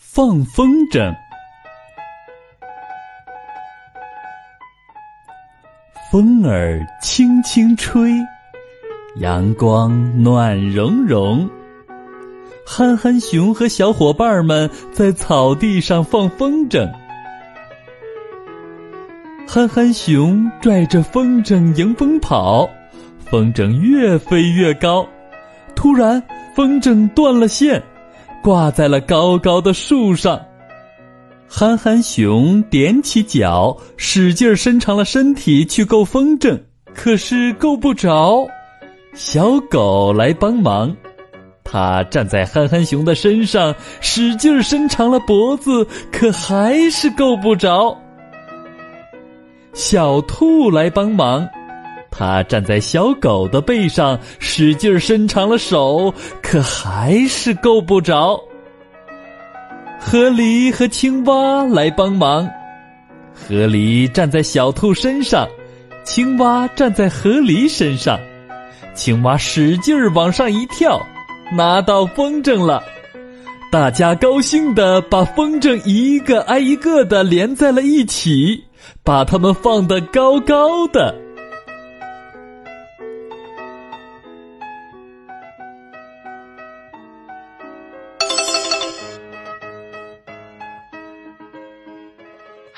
放风筝。风儿轻轻吹，阳光暖融融。憨憨熊和小伙伴们在草地上放风筝。憨憨熊拽着风筝迎风跑，风筝越飞越高。突然，风筝断了线，挂在了高高的树上。憨憨熊踮起脚，使劲伸长了身体去够风筝，可是够不着。小狗来帮忙，它站在憨憨熊的身上，使劲伸长了脖子，可还是够不着。小兔来帮忙，它站在小狗的背上，使劲伸长了手，可还是够不着。河狸和青蛙来帮忙，河狸站在小兔身上，青蛙站在河狸身上，青蛙使劲往上一跳，拿到风筝了。大家高兴的把风筝一个挨一个的连在了一起。把它们放得高高的。